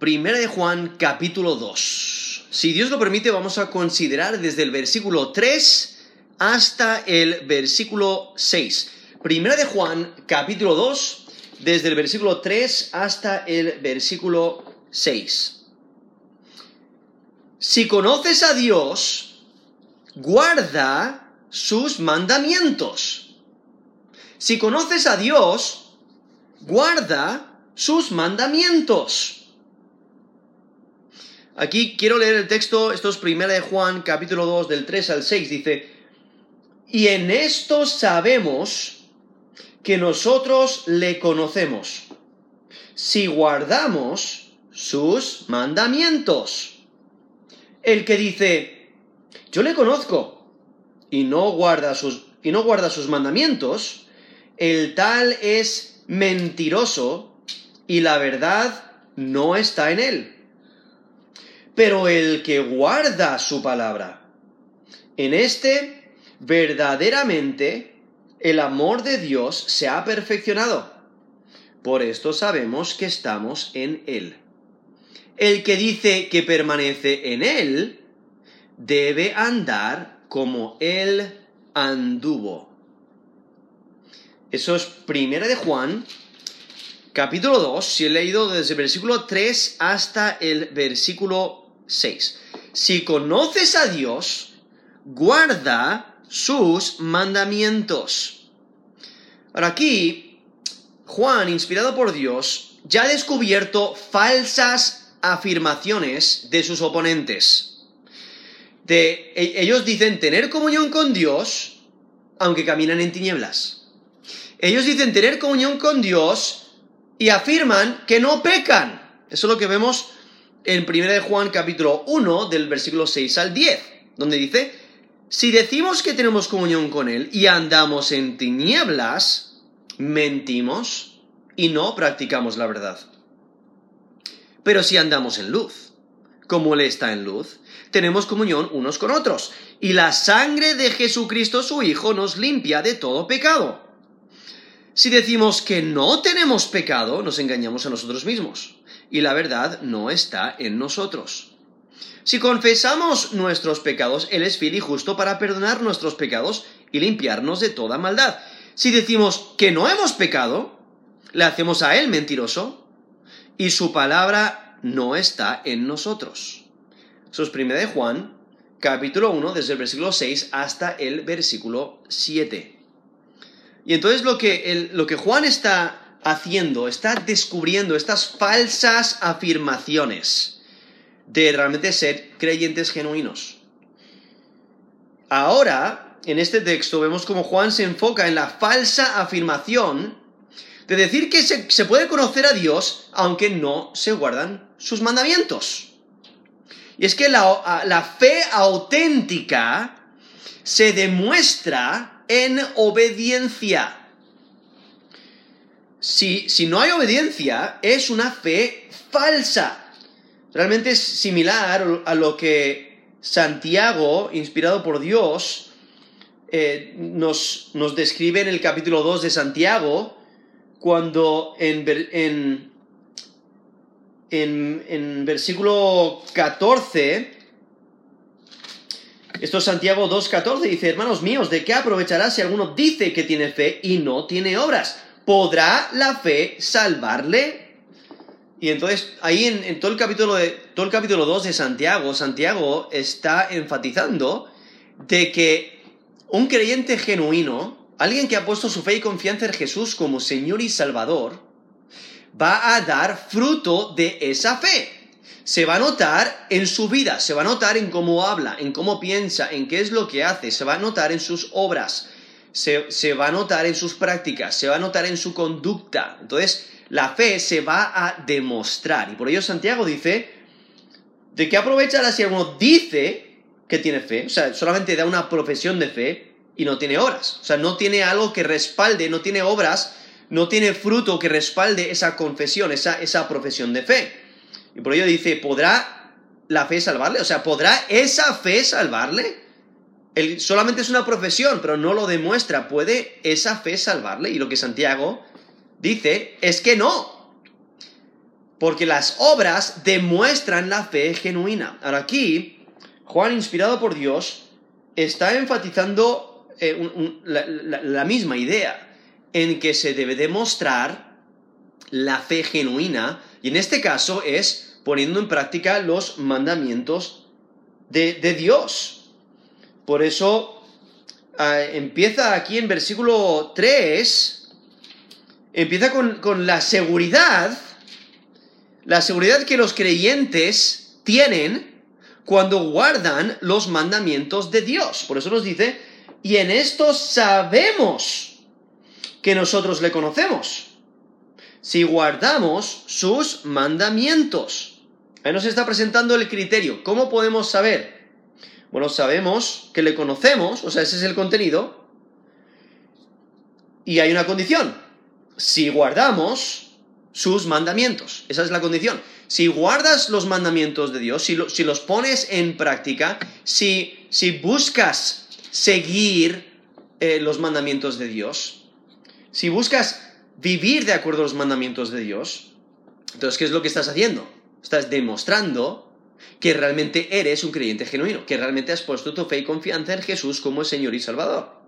Primera de Juan capítulo 2. Si Dios lo permite, vamos a considerar desde el versículo 3 hasta el versículo 6. Primera de Juan capítulo 2, desde el versículo 3 hasta el versículo 6. Si conoces a Dios, guarda sus mandamientos. Si conoces a Dios, guarda sus mandamientos. Aquí quiero leer el texto, esto es primera de Juan, capítulo 2, del 3 al 6, dice, y en esto sabemos que nosotros le conocemos, si guardamos sus mandamientos. El que dice, yo le conozco, y no guarda sus, y no guarda sus mandamientos, el tal es mentiroso y la verdad no está en él pero el que guarda su palabra. En este, verdaderamente, el amor de Dios se ha perfeccionado. Por esto sabemos que estamos en Él. El que dice que permanece en Él, debe andar como Él anduvo. Eso es primera de Juan, capítulo 2, si he leído desde el versículo 3 hasta el versículo 6. Si conoces a Dios, guarda sus mandamientos. Ahora aquí, Juan, inspirado por Dios, ya ha descubierto falsas afirmaciones de sus oponentes. De, e, ellos dicen tener comunión con Dios, aunque caminan en tinieblas. Ellos dicen tener comunión con Dios y afirman que no pecan. Eso es lo que vemos en 1 de Juan capítulo 1 del versículo 6 al 10, donde dice, si decimos que tenemos comunión con Él y andamos en tinieblas, mentimos y no practicamos la verdad. Pero si andamos en luz, como Él está en luz, tenemos comunión unos con otros, y la sangre de Jesucristo su Hijo nos limpia de todo pecado. Si decimos que no tenemos pecado, nos engañamos a nosotros mismos y la verdad no está en nosotros. Si confesamos nuestros pecados, Él es fiel y justo para perdonar nuestros pecados y limpiarnos de toda maldad. Si decimos que no hemos pecado, le hacemos a Él mentiroso y su palabra no está en nosotros. Eso es 1 de Juan, capítulo 1, desde el versículo 6 hasta el versículo 7. Y entonces lo que, lo que Juan está haciendo, está descubriendo estas falsas afirmaciones de realmente ser creyentes genuinos. Ahora, en este texto, vemos como Juan se enfoca en la falsa afirmación de decir que se, puede conocer a Dios aunque no se guardan sus mandamientos. Y es que la, la fe auténtica se demuestra en obediencia si, no hay obediencia, es una fe falsa. Realmente es similar a lo que Santiago, inspirado por Dios, eh, nos, describe en el capítulo 2 de Santiago, cuando en, en, en, en versículo 14, esto es Santiago 2.14, dice, hermanos míos, ¿de qué aprovechará si alguno dice que tiene fe y no tiene obras? ¿Podrá la fe salvarle? Y entonces ahí en, todo, el capítulo de, todo el capítulo 2 de Santiago, Santiago está enfatizando de que un creyente genuino, alguien que ha puesto su fe y confianza en Jesús como Señor y Salvador, va a dar fruto de esa fe. Se va a notar en su vida, se va a notar en cómo habla, en cómo piensa, en qué es lo que hace, se va a notar en sus obras se, va a notar en sus prácticas, se va a notar en su conducta. Entonces, la fe se va a demostrar. Y por ello Santiago dice, ¿de qué aprovechará si alguno dice que tiene fe? O sea, solamente da una profesión de fe y no tiene obras. O sea, no tiene algo que respalde, no tiene obras, no tiene fruto que respalde esa confesión, esa, esa profesión de fe. Y por ello dice, ¿podrá la fe salvarle? O sea, ¿podrá esa fe salvarle? Solamente es una profesión, pero no lo demuestra. ¿Puede esa fe salvarle? Y lo que Santiago dice es que no. porque las obras demuestran la fe genuina. Ahora aquí, Juan, inspirado por Dios, está enfatizando eh, la, misma idea, en que se debe demostrar la fe genuina, y en este caso es poniendo en práctica los mandamientos de, Dios. Por eso ah, empieza aquí en versículo 3, empieza con la seguridad, la seguridad que los creyentes tienen cuando guardan los mandamientos de Dios. Por eso nos dice, y en esto sabemos que nosotros le conocemos, si guardamos sus mandamientos. Ahí nos está presentando el criterio. ¿Cómo podemos saber? Bueno, sabemos que le conocemos, o sea, ese es el contenido, y hay una condición. Si guardamos sus mandamientos, esa es la condición si guardas los mandamientos de Dios, si, los pones en práctica, si, buscas seguir eh, los mandamientos de Dios, si buscas vivir de acuerdo a los mandamientos de Dios, entonces, ¿qué es lo que estás haciendo? Estás demostrando que realmente eres un creyente genuino, que realmente has puesto tu fe y confianza en Jesús como el Señor y Salvador.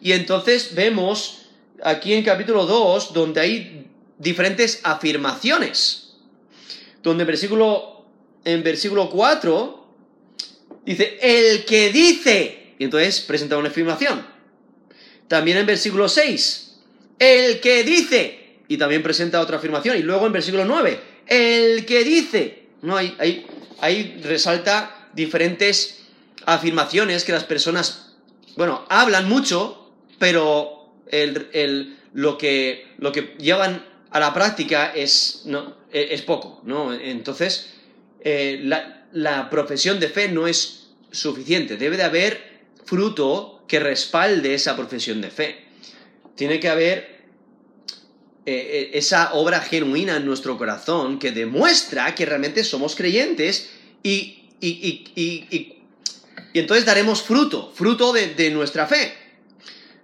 Y entonces vemos aquí en capítulo 2, donde hay diferentes afirmaciones donde en versículo, en versículo 4 dice, el que dice, y entonces presenta una afirmación. También en versículo 6, el que dice, y también presenta otra afirmación. Y luego en versículo 9, el que dice, no, ahí resalta diferentes afirmaciones que las personas, bueno, hablan mucho, pero lo, que, lo que llevan a la práctica es, no, e, es poco, ¿no? Entonces, eh, la, profesión de fe no es suficiente, debe de haber fruto que respalde esa profesión de fe. Tiene que haber eh, eh, esa obra genuina en nuestro corazón que demuestra que realmente somos creyentes y, y, entonces daremos fruto, fruto de, de nuestra fe.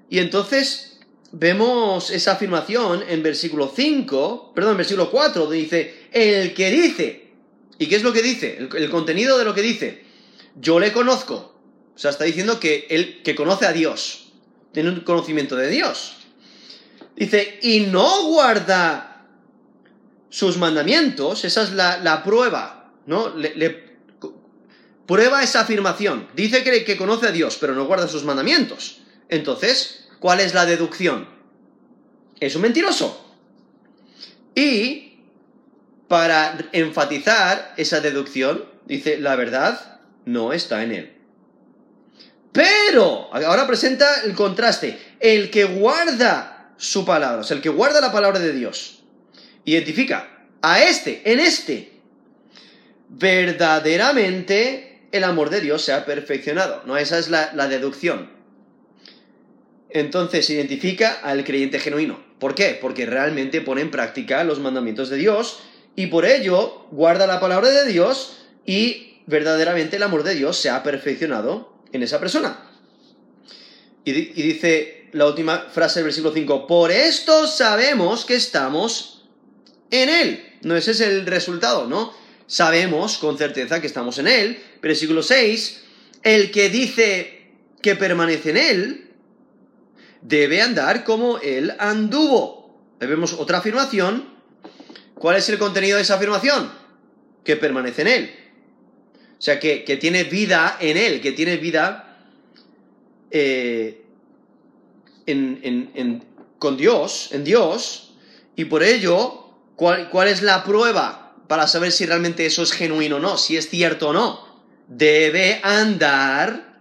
Y entonces vemos esa afirmación en versículo 5, perdón, en versículo 4, donde dice, el que dice, ¿y qué es lo que dice? El, contenido de lo que dice, yo le conozco. O sea, está diciendo que él que conoce a Dios, tiene un conocimiento de Dios. Dice, y no guarda sus mandamientos, esa es la, prueba, ¿no? Le, prueba esa afirmación. Dice que, que conoce a Dios, pero no guarda sus mandamientos. Entonces, ¿Cuál es la deducción? Es un mentiroso. Y para enfatizar esa deducción, dice, la verdad no está en él. Pero, ahora presenta el contraste, el que guarda su palabra, o sea, el que guarda la palabra de Dios, identifica a este, en este, verdaderamente el amor de Dios se ha perfeccionado. ¿no? Esa es la, deducción entonces identifica al creyente genuino. ¿Por qué? Porque realmente pone en práctica los mandamientos de Dios y por ello guarda la palabra de Dios y verdaderamente el amor de Dios se ha perfeccionado en esa persona. Y, dice la última frase del versículo 5, por esto sabemos que estamos en Él. No, ese es el resultado, ¿no? Sabemos con certeza que estamos en Él. Versículo 6, el que dice que permanece en Él, debe andar como él anduvo. vemos otra afirmación. ¿Cuál es el contenido de esa afirmación? Que permanece en él. O sea, que, tiene vida en él, que tiene vida eh, con Dios, en Dios, y por ello, ¿cuál, ¿cuál es la prueba para saber si realmente eso es genuino o no, si es cierto o no? Debe andar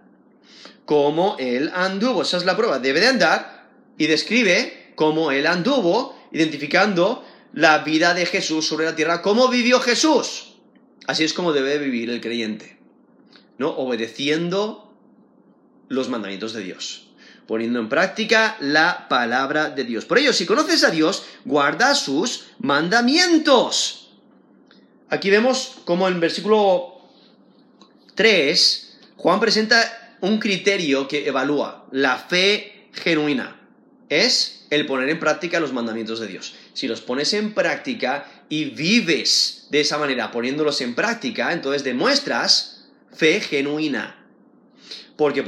como él anduvo. Esa es la prueba. Debe de andar y describe cómo él anduvo, identificando la vida de Jesús sobre la tierra. ¿Cómo vivió Jesús? Así es como debe vivir el creyente. ¿No? Obedeciendo los mandamientos de Dios poniendo en práctica la palabra de Dios. Por ello, si conoces a Dios, guarda sus mandamientos. Aquí vemos como en versículo 3, Juan presenta un criterio que evalúa la fe genuina. Es el poner en práctica los mandamientos de Dios. si los pones en práctica y vives de esa manera, poniéndolos en práctica, entonces demuestras fe genuina. Porque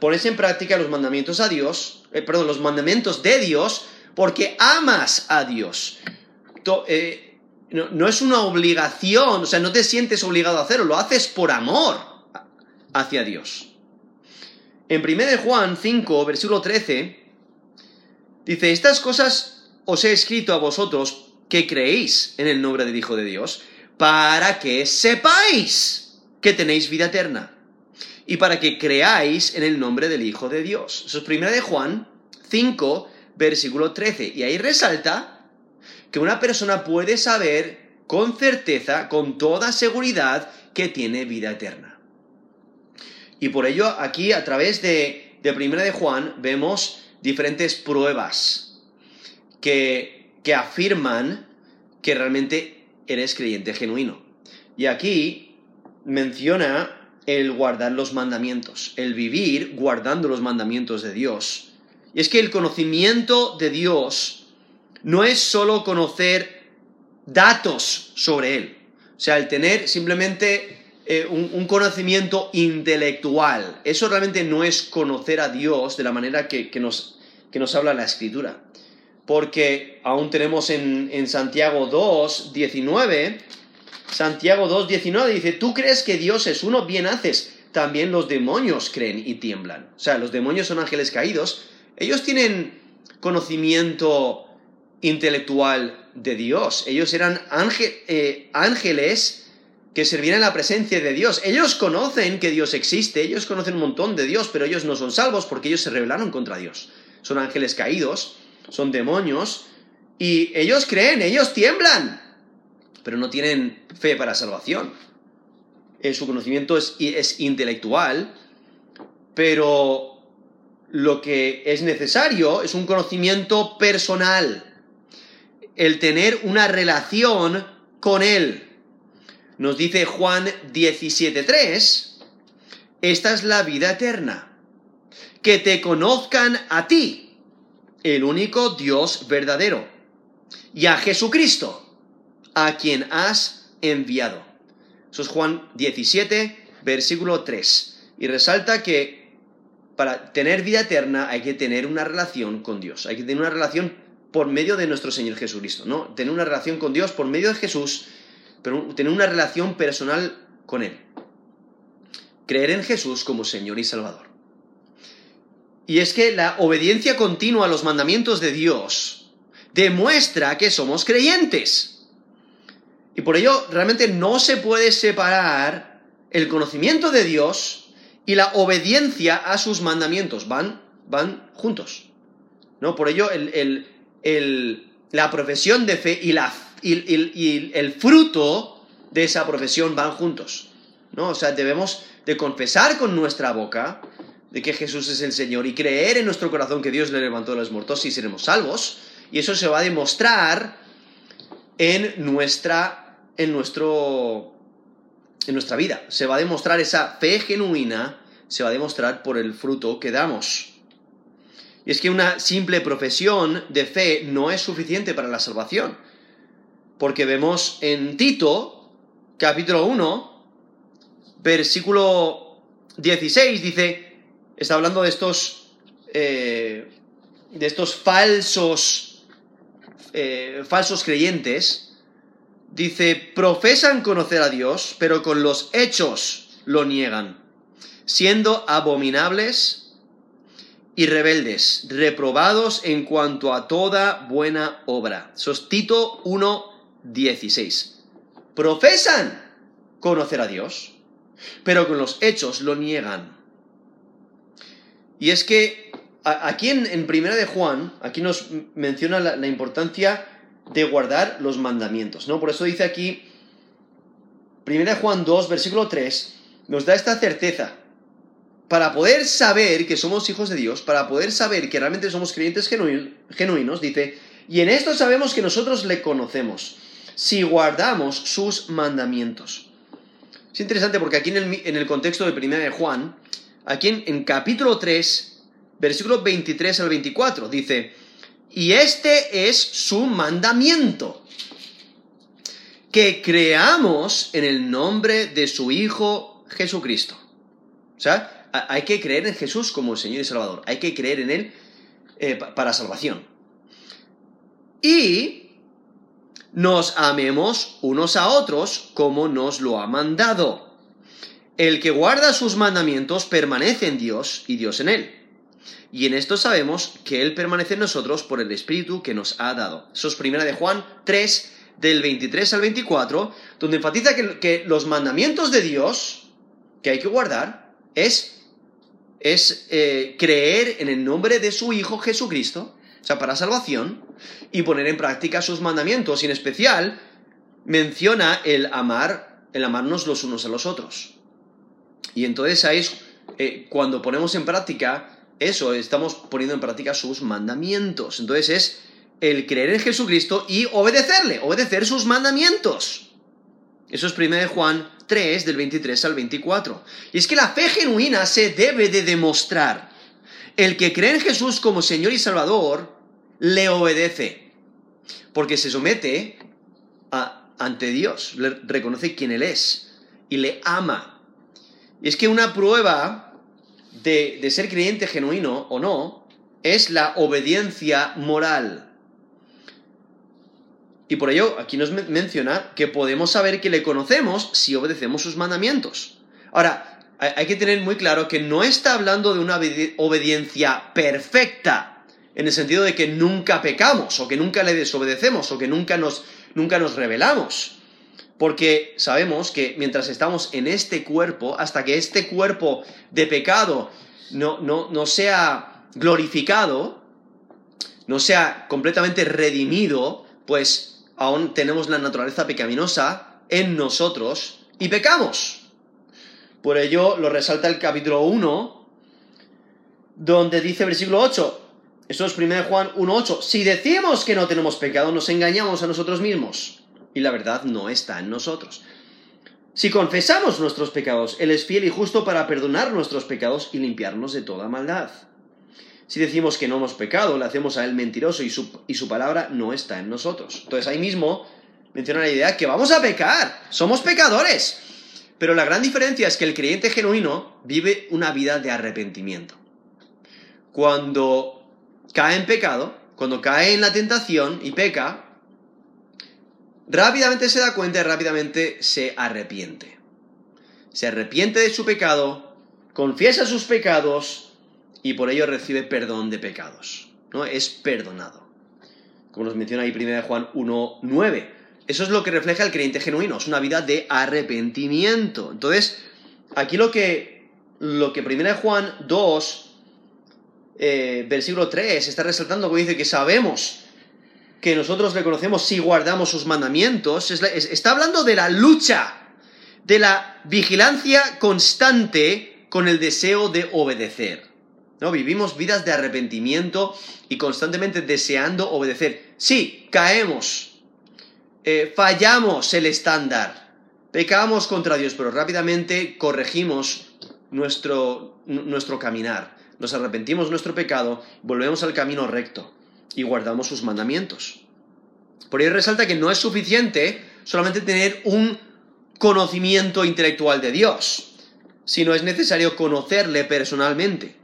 pones en práctica los mandamientos a Dios, eh, perdón, los mandamientos de Dios, porque amas a Dios. Eh, no, es una obligación, o sea, no te sientes obligado a hacerlo, lo haces por amor hacia Dios. En 1 Juan 5, versículo 13, dice, estas cosas os he escrito a vosotros que creéis en el nombre del Hijo de Dios, para que sepáis que tenéis vida eterna y para que creáis en el nombre del Hijo de Dios. Eso es 1 de Juan 5, versículo 13. Y ahí resalta que una persona puede saber con certeza, con toda seguridad, que tiene vida eterna. Y por ello aquí a través de, de Primera de Juan vemos diferentes pruebas que, que afirman que realmente eres creyente genuino. Y aquí menciona el guardar los mandamientos, el vivir guardando los mandamientos de Dios. Y es que el conocimiento de Dios no es solo conocer datos sobre Él, o sea, el tener simplemente eh, un, conocimiento intelectual. Eso realmente no es conocer a Dios de la manera que, nos, que nos habla la Escritura. Porque aún tenemos en, en Santiago 2, 19, Santiago 2, 19 dice, tú crees que Dios es uno, bien haces. También los demonios creen y tiemblan. O sea, los demonios son ángeles caídos. Ellos tienen conocimiento intelectual de Dios. Ellos eran eh, ángeles que servían en la presencia de Dios. Ellos conocen que Dios existe, ellos conocen un montón de Dios, pero ellos no son salvos porque ellos se rebelaron contra Dios. Son ángeles caídos, son demonios, y ellos creen, ellos tiemblan, pero no tienen fe para salvación. Eh, su conocimiento es, es intelectual, pero lo que es necesario es un conocimiento personal, el tener una relación con Él nos dice Juan 17.3, esta es la vida eterna, que te conozcan a ti, el único Dios verdadero, y a Jesucristo, a quien has enviado. Eso es Juan 17, versículo 3. Y resalta que para tener vida eterna hay que tener una relación con Dios, hay que tener una relación por medio de nuestro Señor Jesucristo, ¿no? Tener una relación con Dios por medio de Jesús pero tener una relación personal con Él. Creer en Jesús como Señor y Salvador. Y es que la obediencia continua a los mandamientos de Dios demuestra que somos creyentes. Y por ello realmente no se puede separar el conocimiento de Dios y la obediencia a sus mandamientos. Van, van juntos. ¿No? Por ello la profesión de fe y la y, el fruto de esa profesión van juntos. ¿no? O sea, debemos de confesar con nuestra boca de que Jesús es el Señor y creer en nuestro corazón que Dios le levantó de los muertos y seremos salvos. Y eso se va a demostrar en nuestra, en nuestro, en nuestra vida. Se va a demostrar esa fe genuina, se va a demostrar por el fruto que damos. Y es que una simple profesión de fe no es suficiente para la salvación porque vemos en Tito, capítulo 1, versículo 16, dice, está hablando de estos, eh, de estos falsos, eh, falsos creyentes, dice, profesan conocer a Dios, pero con los hechos lo niegan, siendo abominables y rebeldes, reprobados en cuanto a toda buena obra. Eso es Tito 1, 16. Profesan conocer a Dios, pero con los hechos lo niegan. Y es que aquí en, Primera de Juan, aquí nos menciona la, importancia de guardar los mandamientos, ¿no? Por eso dice aquí, Primera de Juan 2, versículo 3, nos da esta certeza. Para poder saber que somos hijos de Dios, para poder saber que realmente somos creyentes genuinos, dice, y en esto sabemos que nosotros le conocemos si guardamos sus mandamientos. Es interesante porque aquí en el, contexto de Primera de Juan, aquí en, capítulo 3, versículo 23 al 24, dice, Y este es su mandamiento. Que creamos en el nombre de su Hijo Jesucristo. O sea, hay que creer en Jesús como el Señor y Salvador. Hay que creer en Él eh, para salvación. Y nos amemos unos a otros como nos lo ha mandado. El que guarda sus mandamientos permanece en Dios y Dios en él. Y en esto sabemos que Él permanece en nosotros por el Espíritu que nos ha dado. Eso es primera de Juan 3, del 23 al 24, donde enfatiza que, los mandamientos de Dios que hay que guardar es, es eh, creer en el nombre de su Hijo Jesucristo, o sea, para salvación, y poner en práctica sus mandamientos. Y en especial menciona el amar, el amarnos los unos a los otros. Y entonces ahí es eh, cuando ponemos en práctica eso, estamos poniendo en práctica sus mandamientos. Entonces es el creer en Jesucristo y obedecerle, obedecer sus mandamientos. Eso es 1 Juan 3, del 23 al 24. Y es que la fe genuina se debe de demostrar. El que cree en Jesús como Señor y Salvador, le obedece. Porque se somete ante Dios, le reconoce quién Él es y le ama. Y es que una prueba de, ser creyente genuino o no es la obediencia moral. Y por ello aquí nos menciona que podemos saber que le conocemos si obedecemos sus mandamientos. Ahora, hay que tener muy claro que no está hablando de una obediencia perfecta, en el sentido de que nunca pecamos, o que nunca le desobedecemos, o que nunca nos, nunca nos rebelamos. Porque sabemos que mientras estamos en este cuerpo, hasta que este cuerpo de pecado no, no, sea glorificado, no sea completamente redimido, pues aún tenemos la naturaleza pecaminosa en nosotros y pecamos. Por ello lo resalta el capítulo 1, donde dice versículo 8, eso es 1 Juan 1.8, si decimos que no tenemos pecado, nos engañamos a nosotros mismos y la verdad no está en nosotros. Si confesamos nuestros pecados, Él es fiel y justo para perdonar nuestros pecados y limpiarnos de toda maldad. Si decimos que no hemos pecado, le hacemos a Él mentiroso y su, y su palabra no está en nosotros. Entonces ahí mismo menciona la idea que vamos a pecar, somos pecadores. Pero la gran diferencia es que el creyente genuino vive una vida de arrepentimiento. Cuando cae en pecado, cuando cae en la tentación y peca, rápidamente se da cuenta y rápidamente se arrepiente. Se arrepiente de su pecado, confiesa sus pecados y por ello recibe perdón de pecados. ¿no? Es perdonado. Como nos menciona ahí 1 Juan 1.9. Eso es lo que refleja el creyente genuino, es una vida de arrepentimiento. Entonces, aquí lo que, lo que 1 Juan 2, eh, versículo 3, está resaltando, como dice que sabemos que nosotros reconocemos si guardamos sus mandamientos, está hablando de la lucha, de la vigilancia constante con el deseo de obedecer. ¿no? Vivimos vidas de arrepentimiento y constantemente deseando obedecer. Sí, caemos, eh, fallamos el estándar, pecamos contra Dios, pero rápidamente corregimos nuestro, nuestro caminar, nos arrepentimos de nuestro pecado, volvemos al camino recto y guardamos sus mandamientos. Por ello resalta que no es suficiente solamente tener un conocimiento intelectual de Dios, sino es necesario conocerle personalmente.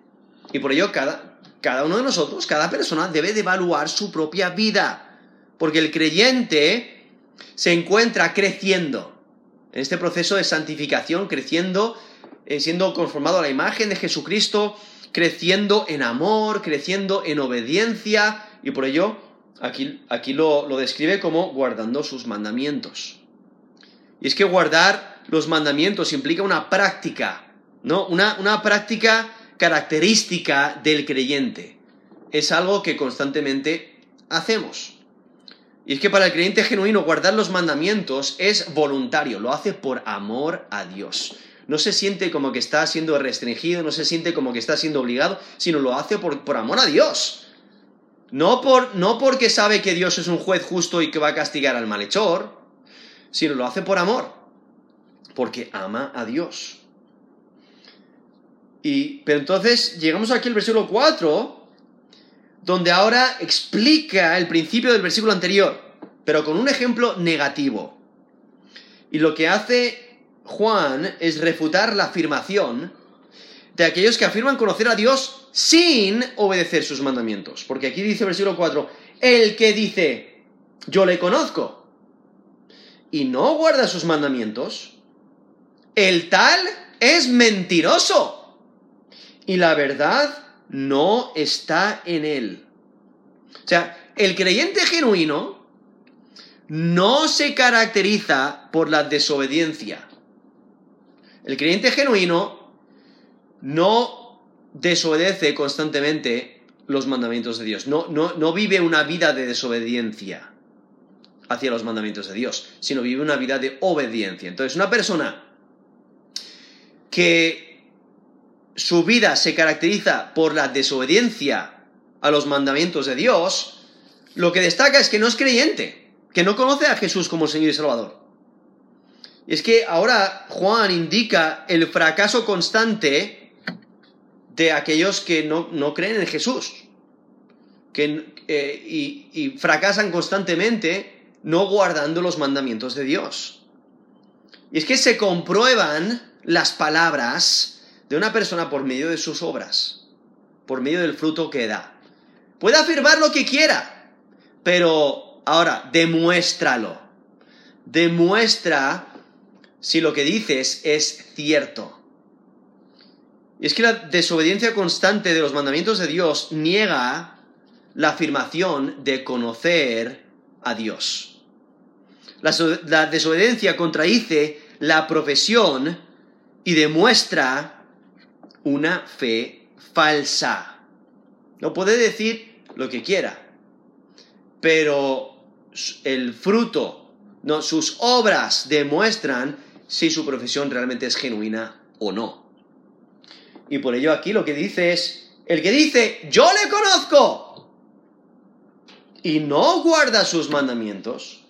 Y por ello cada, cada uno de nosotros, cada persona debe de evaluar su propia vida, porque el creyente se encuentra creciendo en este proceso de santificación, creciendo, eh, siendo conformado a la imagen de Jesucristo, creciendo en amor, creciendo en obediencia, y por ello aquí, aquí lo, describe como guardando sus mandamientos. Y es que guardar los mandamientos implica una práctica, ¿no? Una, una práctica característica del creyente. Es algo que constantemente hacemos. Y es que para el creyente genuino guardar los mandamientos es voluntario, lo hace por amor a Dios. No se siente como que está siendo restringido, no se siente como que está siendo obligado, sino lo hace por, por amor a Dios. No, por, no porque sabe que Dios es un juez justo y que va a castigar al malhechor, sino lo hace por amor, porque ama a Dios. Y, pero entonces llegamos aquí al versículo 4, donde ahora explica el principio del versículo anterior, pero con un ejemplo negativo. Y lo que hace Juan es refutar la afirmación de aquellos que afirman conocer a Dios sin obedecer sus mandamientos. Porque aquí dice versículo 4, el que dice, yo le conozco, y no guarda sus mandamientos, el tal es mentiroso. Y la verdad no está en él. O sea, el creyente genuino no se caracteriza por la desobediencia. El creyente genuino no desobedece constantemente los mandamientos de Dios. No, no, no vive una vida de desobediencia hacia los mandamientos de Dios, sino vive una vida de obediencia. Entonces, una persona que su vida se caracteriza por la desobediencia a los mandamientos de Dios, lo que destaca es que no es creyente, que no conoce a Jesús como Señor y Salvador. Y es que ahora Juan indica el fracaso constante de aquellos que no, creen en Jesús, que, eh, y, y fracasan constantemente no guardando los mandamientos de Dios. Y es que se comprueban las palabras de una persona por medio de sus obras, por medio del fruto que da. Puede afirmar lo que quiera, pero ahora demuéstralo. Demuestra si lo que dices es cierto. Y es que la desobediencia constante de los mandamientos de Dios niega la afirmación de conocer a Dios. La, desobediencia contradice la profesión y demuestra una fe falsa. No puede decir lo que quiera, pero el fruto, no, sus obras demuestran si su profesión realmente es genuina o no. Y por ello aquí lo que dice es, el que dice, yo le conozco, y no guarda sus mandamientos,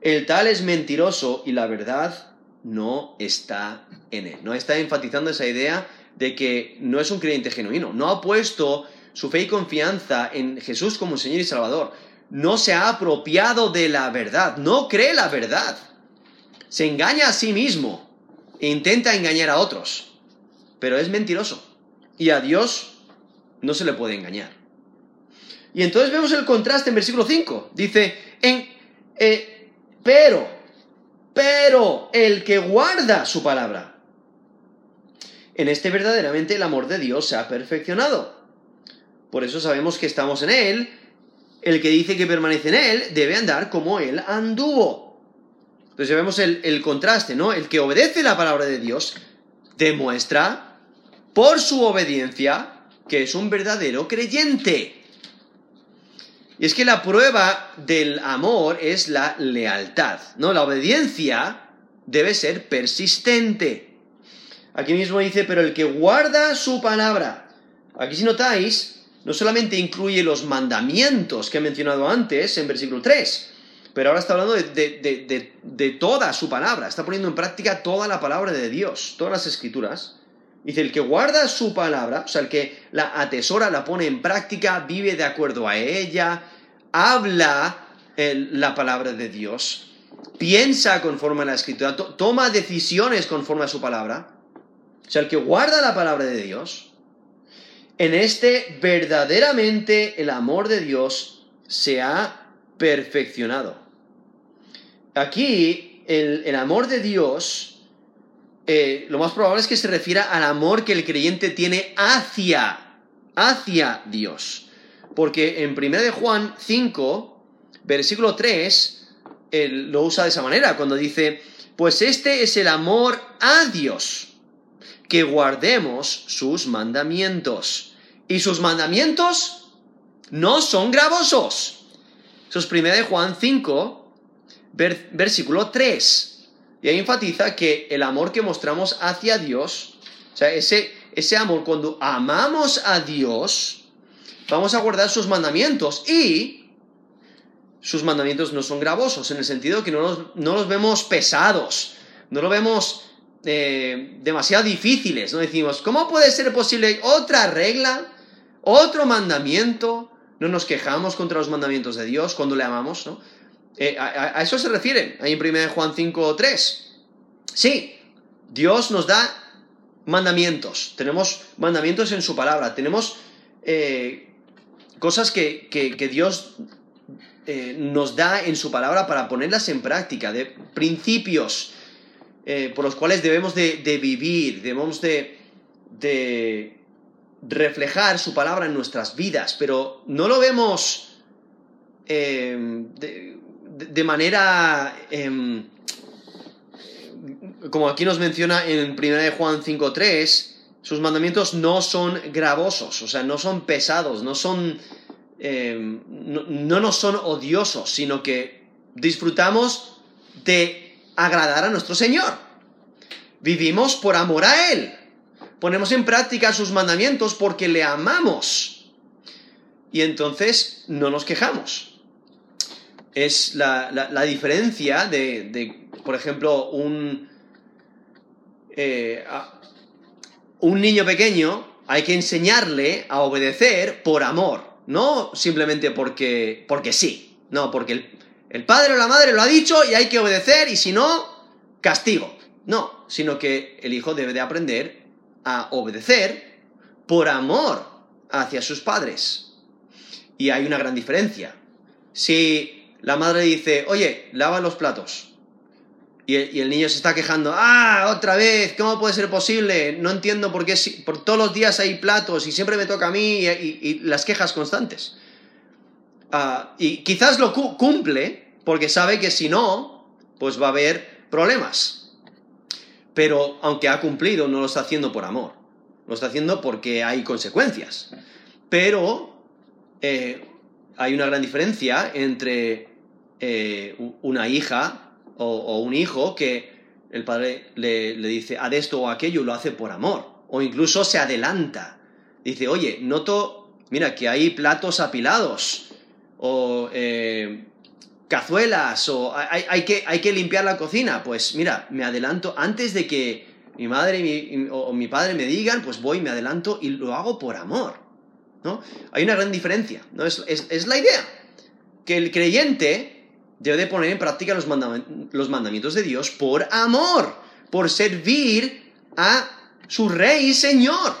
el tal es mentiroso y la verdad no está en él. No está enfatizando esa idea de que no es un creyente genuino, no ha puesto su fe y confianza en Jesús como Señor y Salvador, no se ha apropiado de la verdad, no cree la verdad, se engaña a sí mismo e intenta engañar a otros, pero es mentiroso y a Dios no se le puede engañar. Y entonces vemos el contraste en versículo 5, dice, en, eh, pero, pero el que guarda su palabra, en este verdaderamente el amor de Dios se ha perfeccionado. Por eso sabemos que estamos en Él. El que dice que permanece en Él debe andar como Él anduvo. Entonces ya vemos el, el contraste, ¿no? El que obedece la palabra de Dios demuestra por su obediencia que es un verdadero creyente. Y es que la prueba del amor es la lealtad, ¿no? La obediencia debe ser persistente. Aquí mismo dice, pero el que guarda su palabra. Aquí si notáis, no solamente incluye los mandamientos que he mencionado antes en versículo 3, pero ahora está hablando de, toda su palabra, está poniendo en práctica toda la palabra de Dios, todas las escrituras. Dice, el que guarda su palabra, o sea, el que la atesora, la pone en práctica, vive de acuerdo a ella, habla la palabra de Dios, piensa conforme a la escritura, toma decisiones conforme a su palabra, o sea, el que guarda la palabra de Dios, en este verdaderamente el amor de Dios se ha perfeccionado. Aquí el, amor de Dios, eh, lo más probable es que se refiera al amor que el creyente tiene hacia, hacia Dios. Porque en 1 de Juan 5, versículo 3, él lo usa de esa manera, cuando dice, pues este es el amor a Dios que guardemos sus mandamientos. Y sus mandamientos no son gravosos. Eso es 1 de Juan 5, versículo 3. Y ahí enfatiza que el amor que mostramos hacia Dios, o sea, ese, ese amor cuando amamos a Dios, vamos a guardar sus mandamientos y sus mandamientos no son gravosos, en el sentido que no los, no los vemos pesados, no lo vemos eh, demasiado difíciles, ¿no? Decimos, ¿cómo puede ser posible otra regla, otro mandamiento? no nos quejamos contra los mandamientos de Dios cuando le amamos, ¿no? Eh, a, eso se refiere ahí en 1 Juan 5, 3. Sí, Dios nos da mandamientos, tenemos mandamientos en su palabra, tenemos eh, cosas que, Dios eh, nos da en su palabra para ponerlas en práctica, de principios por los cuales debemos de, vivir, debemos de, de reflejar su palabra en nuestras vidas, pero no lo vemos de, manera... Em, como aquí nos menciona en 1 Juan 5.3, sus mandamientos no son gravosos, o sea, no son pesados, no son... Em, no, no nos son odiosos, sino que disfrutamos de agradar a nuestro Señor. Vivimos por amor a Él ponemos en práctica sus mandamientos porque le amamos. Y entonces no nos quejamos. Es la, diferencia de, por ejemplo, un, eh, un niño pequeño hay que enseñarle a obedecer por amor, no simplemente porque, porque sí, no, porque el, el padre o la madre lo ha dicho y hay que obedecer y si no, castigo. No, sino que el hijo debe de aprender a obedecer por amor hacia sus padres. Y hay una gran diferencia. Si la madre dice, oye, lava los platos, y el, niño se está quejando, ah, otra vez, ¿cómo puede ser posible? No entiendo por qué por todos los días hay platos y siempre me toca a mí y, las quejas constantes. Ah, y quizás lo cumple porque sabe que si no, pues va a haber problemas pero aunque ha cumplido, no lo está haciendo por amor. Lo está haciendo porque hay consecuencias. Pero eh, hay una gran diferencia entre eh, una hija o, un hijo que el padre le, dice, haz esto o aquello, lo hace por amor. O incluso se adelanta. Dice, oye, noto, mira, que hay platos apilados. O eh, cazuelas o hay, que, hay que limpiar la cocina. Pues mira, me adelanto antes de que mi madre o mi padre me digan, pues voy, me adelanto y lo hago por amor. ¿no? Hay una gran diferencia. ¿no? Es, la idea. Que el creyente debe de poner en práctica los, los mandamientos de Dios por amor, por servir a su rey y señor.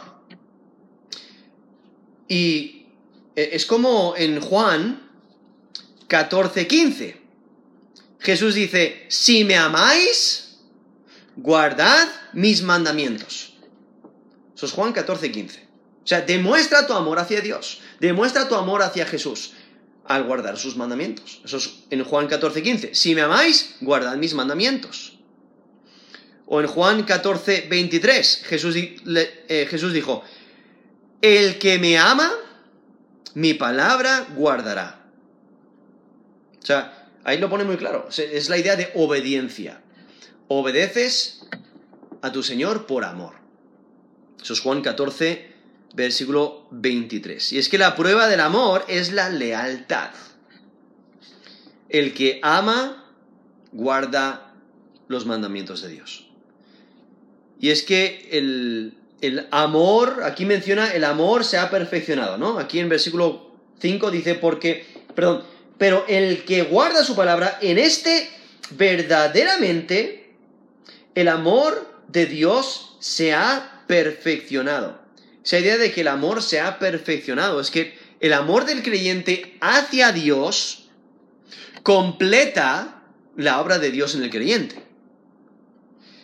Y e, es como en Juan 14:15. Jesús dice, si me amáis, guardad mis mandamientos. Eso es Juan 14:15. O sea, demuestra tu amor hacia Dios, demuestra tu amor hacia Jesús al guardar sus mandamientos. Eso es en Juan 14:15. Si me amáis, guardad mis mandamientos. O en Juan 14:23, Jesús, eh, Jesús dijo, el que me ama, mi palabra guardará o sea, ahí lo pone muy claro. Es la idea de obediencia. Obedeces a tu Señor por amor. Eso es Juan 14, versículo 23. Y es que la prueba del amor es la lealtad. El que ama, guarda los mandamientos de Dios. Y es que el, el amor, aquí menciona, el amor se ha perfeccionado, ¿no? Aquí en versículo 5 dice, porque, perdón, pero el que guarda su palabra, en este verdaderamente el amor de Dios se ha perfeccionado. Esa idea de que el amor se ha perfeccionado es que el amor del creyente hacia Dios completa la obra de Dios en el creyente.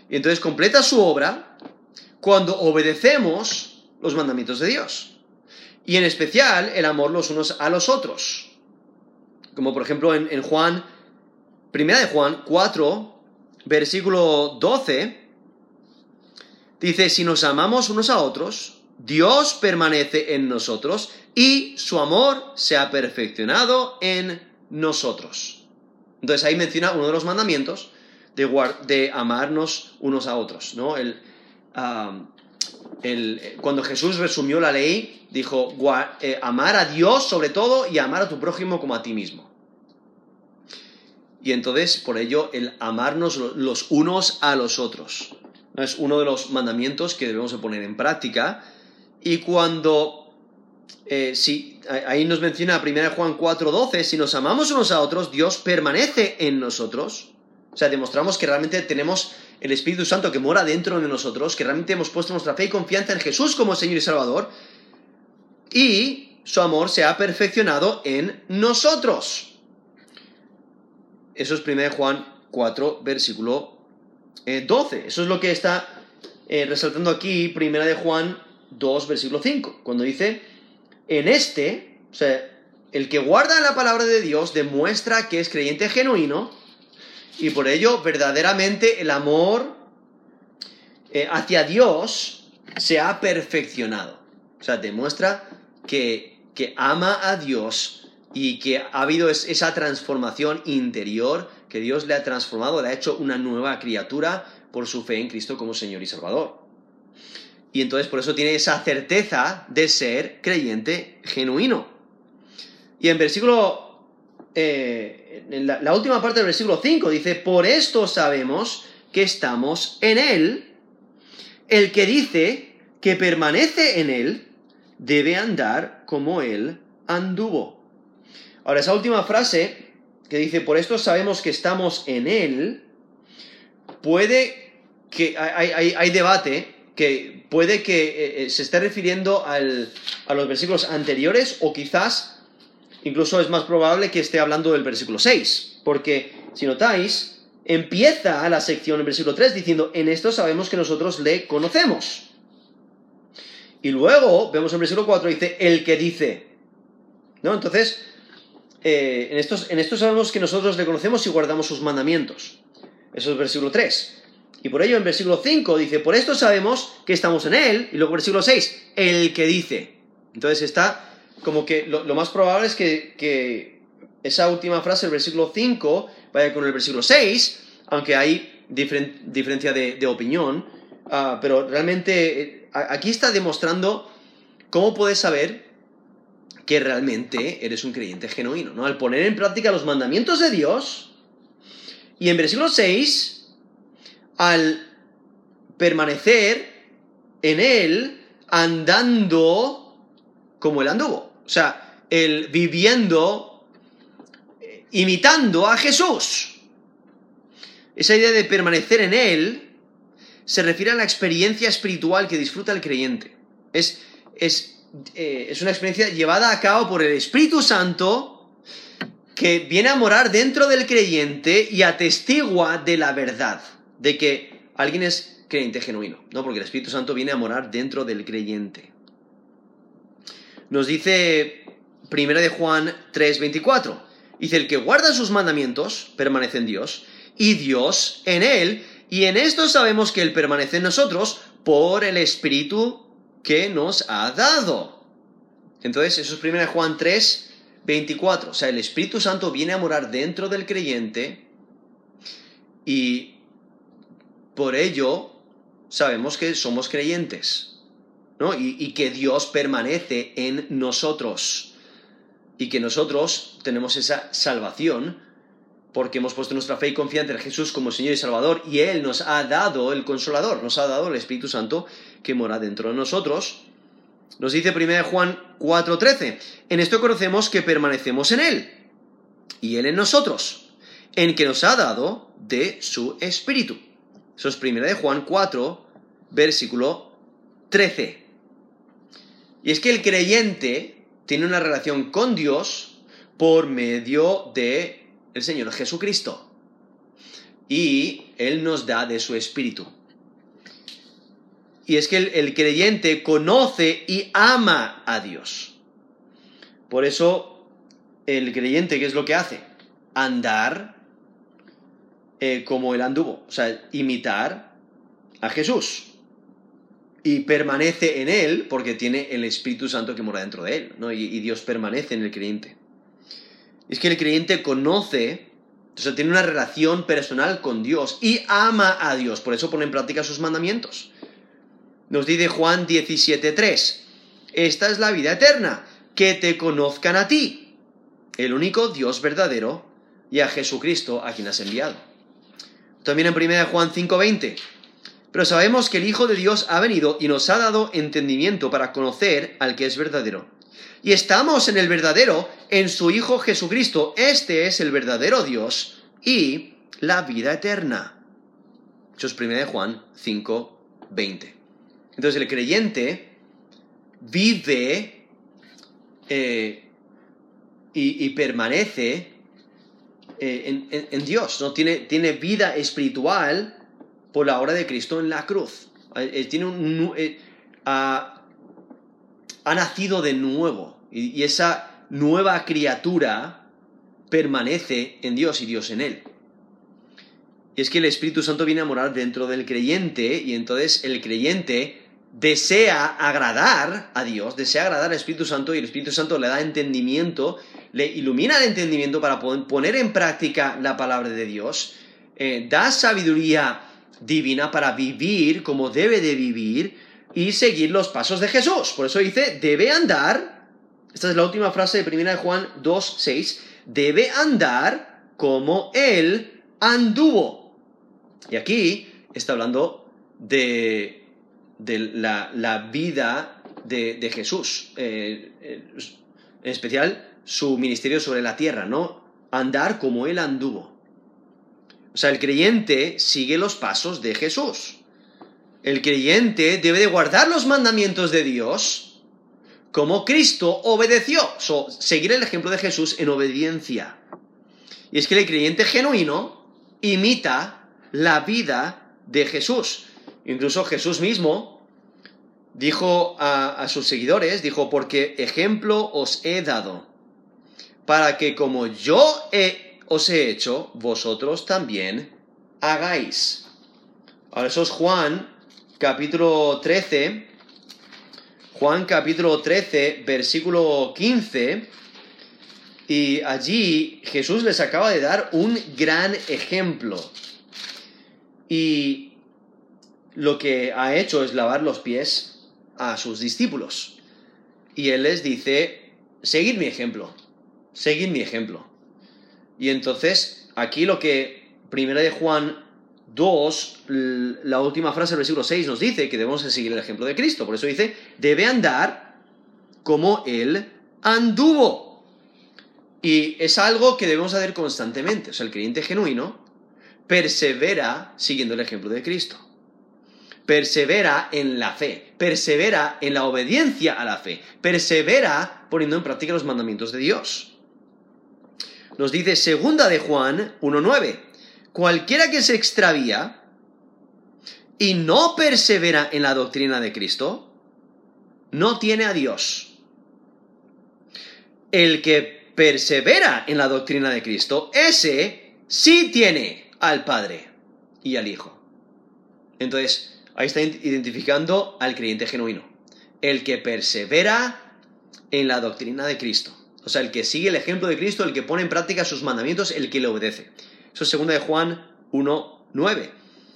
Y entonces completa su obra cuando obedecemos los mandamientos de Dios. Y en especial el amor los unos a los otros como por ejemplo en, Juan, primera de Juan 4, versículo 12, dice, si nos amamos unos a otros, Dios permanece en nosotros y su amor se ha perfeccionado en nosotros. Entonces ahí menciona uno de los mandamientos de, de amarnos unos a otros, ¿no? El, cuando Jesús resumió la ley, dijo, eh, amar a Dios sobre todo y amar a tu prójimo como a ti mismo. Y entonces, por ello, el amarnos los unos a los otros. Es uno de los mandamientos que debemos de poner en práctica. Y cuando eh, si, ahí nos menciona 1 Juan 4:12, si nos amamos unos a otros, Dios permanece en nosotros. O sea, demostramos que realmente tenemos el Espíritu Santo que mora dentro de nosotros, que realmente hemos puesto nuestra fe y confianza en Jesús como Señor y Salvador, y su amor se ha perfeccionado en nosotros. Eso es 1 Juan 4, versículo 12. Eh, Eso es lo que está eh, resaltando aquí 1 de Juan 2, versículo 5, cuando dice, en este, o sea, el que guarda la palabra de Dios demuestra que es creyente genuino y por ello verdaderamente el amor eh, hacia Dios se ha perfeccionado. O sea, demuestra que, que ama a Dios y que ha habido esa transformación interior, que Dios le ha transformado, le ha hecho una nueva criatura por su fe en Cristo como Señor y Salvador. Y entonces por eso tiene esa certeza de ser creyente genuino. Y en versículo, eh, en la, última parte del versículo 5 dice, por esto sabemos que estamos en Él. El que dice que permanece en Él debe andar como Él anduvo. Ahora, esa última frase que dice, por esto sabemos que estamos en Él, puede que hay, hay, debate que puede que eh, eh, se esté refiriendo a los versículos anteriores o quizás incluso es más probable que esté hablando del versículo 6, porque si notáis, empieza la sección en versículo 3 diciendo, en esto sabemos que nosotros le conocemos. Y luego vemos en versículo 4 dice, el que dice. ¿No? Entonces, eh, en, estos, en esto sabemos que nosotros le conocemos y guardamos sus mandamientos. Eso es versículo 3. Y por ello en versículo 5 dice, por esto sabemos que estamos en Él. Y luego versículo 6, el que dice. Entonces está como que lo, más probable es que, esa última frase, el versículo 5, vaya con el versículo 6, aunque hay diferencia de, opinión. Ah, pero realmente eh, aquí está demostrando cómo puedes saber que realmente eres un creyente genuino, ¿no? Al poner en práctica los mandamientos de Dios, y en versículo 6 al permanecer en Él andando como Él anduvo. O sea, Él viviendo, imitando a Jesús. Esa idea de permanecer en Él se refiere a la experiencia espiritual que disfruta el creyente. Es, es, eh, es una experiencia llevada a cabo por el Espíritu Santo que viene a morar dentro del creyente y atestigua de la verdad de que alguien es creyente genuino, ¿no? Porque el Espíritu Santo viene a morar dentro del creyente. Nos dice 1 de Juan 3:24, dice, el que guarda sus mandamientos permanece en Dios, y Dios en él, y en esto sabemos que él permanece en nosotros por el Espíritu que nos ha dado. Entonces, eso es 1 de Juan 3, 24. O sea, el Espíritu Santo viene a morar dentro del creyente y por ello, sabemos que somos creyentes, ¿no? Y, que Dios permanece en nosotros. Y que nosotros tenemos esa salvación porque hemos puesto nuestra fe y confianza en Jesús como Señor y Salvador y Él nos ha dado el Consolador, nos ha dado el Espíritu Santo que mora dentro de nosotros. Nos dice 1 Juan 4:13, en esto conocemos que permanecemos en Él y Él en nosotros, en que nos ha dado de su Espíritu. Eso es 1 de Juan 4, versículo 13. Y es que el creyente tiene una relación con Dios por medio de el Señor Jesucristo. Y Él nos da de su espíritu. Y es que el, creyente conoce y ama a Dios. Por eso, el creyente, ¿qué es lo que hace? Andar eh, como él anduvo, o sea, imitar a Jesús. Y permanece en él porque tiene el Espíritu Santo que mora dentro de él, ¿no? y, Dios permanece en el creyente. Es que el creyente conoce, o sea, tiene una relación personal con Dios y ama a Dios, por eso pone en práctica sus mandamientos. Nos dice Juan 17:3, esta es la vida eterna, que te conozcan a ti, el único Dios verdadero, y a Jesucristo a quien has enviado. También en 1 Juan 5:20. Pero sabemos que el Hijo de Dios ha venido y nos ha dado entendimiento para conocer al que es verdadero. Y estamos en el verdadero, en su Hijo Jesucristo. Este es el verdadero Dios y la vida eterna. Eso es 1 de Juan 5, 20. Entonces el creyente vive eh, y, permanece eh, en, Dios, ¿no? Tiene, tiene, vida espiritual por la obra de Cristo en la cruz. Él tiene un, ha, nacido de nuevo y esa nueva criatura permanece en Dios y Dios en él. Y es que el Espíritu Santo viene a morar dentro del creyente y entonces el creyente desea agradar a Dios, desea agradar al Espíritu Santo y el Espíritu Santo le da entendimiento, le ilumina el entendimiento para poner en práctica la palabra de Dios, eh, da sabiduría divina para vivir como debe de vivir y seguir los pasos de Jesús. Por eso dice, debe andar, esta es la última frase de 1 Juan 2, 6, debe andar como Él anduvo. Y aquí está hablando de, la, vida de, Jesús, eh, eh, en especial su ministerio sobre la tierra, ¿no? Andar como Él anduvo. O sea, el creyente sigue los pasos de Jesús. El creyente debe de guardar los mandamientos de Dios como Cristo obedeció. Seguir el ejemplo de Jesús en obediencia. Y es que el creyente genuino imita la vida de Jesús. Incluso Jesús mismo dijo a, sus seguidores, dijo, porque ejemplo os he dado, para que como yo os he hecho, vosotros también hagáis. Ahora eso es Juan capítulo 13, Juan capítulo 13, versículo 15, y allí Jesús les acaba de dar un gran ejemplo. Y lo que ha hecho es lavar los pies a sus discípulos. Y él les dice, seguid mi ejemplo, seguid mi ejemplo. Y entonces, aquí lo que primera de Juan 2, la última frase del versículo 6 nos dice que debemos seguir el ejemplo de Cristo. Por eso dice, debe andar como Él anduvo. Y es algo que debemos hacer constantemente. O sea, el creyente genuino persevera siguiendo el ejemplo de Cristo. Persevera en la fe, persevera en la obediencia a la fe, persevera poniendo en práctica los mandamientos de Dios. Nos dice segunda de Juan 1.9, cualquiera que se extravía y no persevera en la doctrina de Cristo, no tiene a Dios. El que persevera en la doctrina de Cristo, ese sí tiene al Padre y al Hijo. Entonces, ahí está identificando al creyente genuino, el que persevera en la doctrina de Cristo. O sea, el que sigue el ejemplo de Cristo, el que pone en práctica sus mandamientos, el que le obedece. Eso es segunda de Juan 1, 9.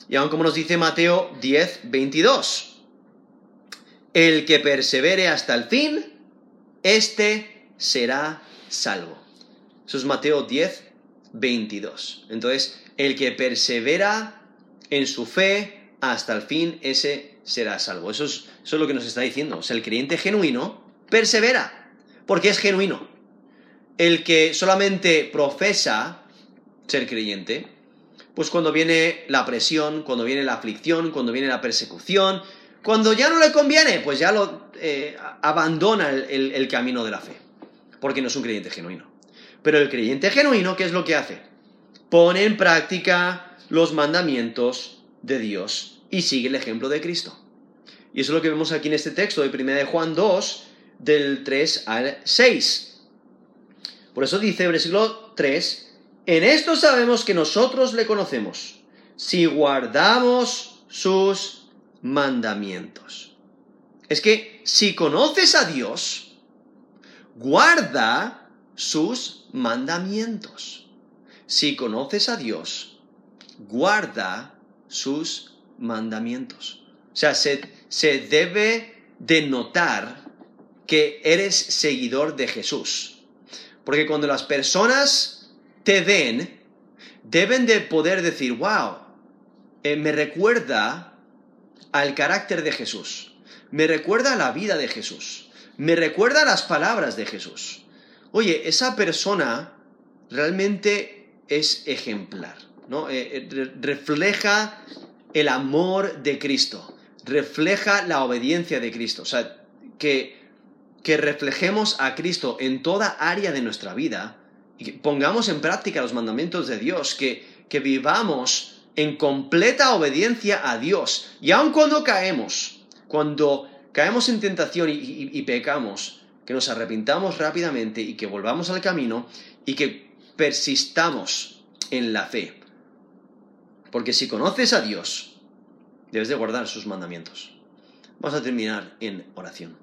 Y aún como nos dice Mateo 10, 22. El que persevere hasta el fin, éste será salvo. Eso es Mateo 10, 22. Entonces, el que persevera en su fe hasta el fin, ese será salvo. Eso es, lo que nos está diciendo. O sea, el creyente genuino persevera, porque es genuino. El que solamente profesa ser creyente, pues cuando viene la presión, cuando viene la aflicción, cuando viene la persecución, cuando ya no le conviene, pues ya lo eh, abandona el camino de la fe, porque no es un creyente genuino. Pero el creyente genuino, ¿qué es lo que hace? pone en práctica los mandamientos de Dios y sigue el ejemplo de Cristo. Y eso es lo que vemos aquí en este texto de 1 de Juan 2, del 3 al 6. Por eso dice, versículo 3, en esto sabemos que nosotros le conocemos, si guardamos sus mandamientos. Es que si conoces a Dios, guarda sus mandamientos si conoces a Dios, guarda sus mandamientos. O sea, se, debe de notar que eres seguidor de Jesús. Porque cuando las personas te ven, deben de poder decir, wow, eh, me recuerda al carácter de Jesús, me recuerda a la vida de Jesús, me recuerda las palabras de Jesús. Oye, esa persona realmente es ejemplar, ¿no? Eh, eh, refleja el amor de Cristo, refleja la obediencia de Cristo. O sea, que, que reflejemos a Cristo en toda área de nuestra vida y que pongamos en práctica los mandamientos de Dios, que, que vivamos en completa obediencia a Dios. Y aun cuando caemos, cuando caemos en tentación y, pecamos, que nos arrepintamos rápidamente y que volvamos al camino y que persistamos en la fe. Porque si conoces a Dios, debes de guardar sus mandamientos. Vamos a terminar en oración.